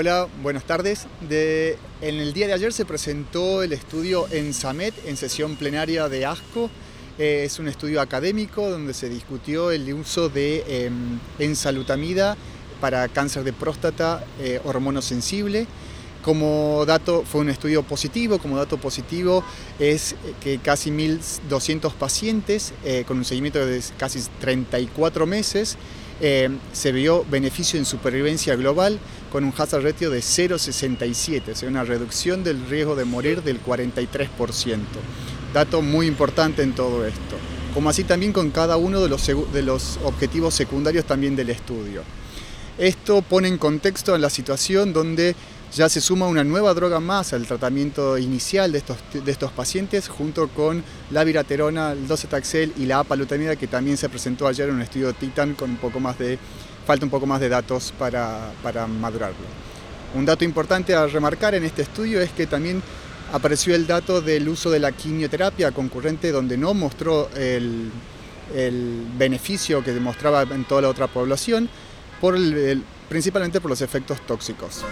Hola, buenas tardes. en el día de ayer se presentó el estudio en SAMET, en sesión plenaria de ASCO. Eh, es un estudio académico donde se discutió el uso de eh, ensalutamida para cáncer de próstata eh, hormonosensible. Como dato, fue un estudio positivo, como dato positivo es que casi 1.200 pacientes eh, con un seguimiento de casi 34 meses eh, se vio beneficio en supervivencia global con un hazard ratio de 0,67, o sea, una reducción del riesgo de morir del 43%. Dato muy importante en todo esto, como así también con cada uno de los, de los objetivos secundarios también del estudio. Esto pone en contexto en la situación donde ya se suma una nueva droga más al tratamiento inicial de estos, de estos pacientes, junto con la viraterona, el docetaxel y la apalutamida, que también se presentó ayer en un estudio Titan con un poco más de, falta un poco más de datos para, para madurarlo. Un dato importante a remarcar en este estudio es que también apareció el dato del uso de la quimioterapia concurrente, donde no mostró el, el beneficio que demostraba en toda la otra población, principalmente por los efectos tóxicos.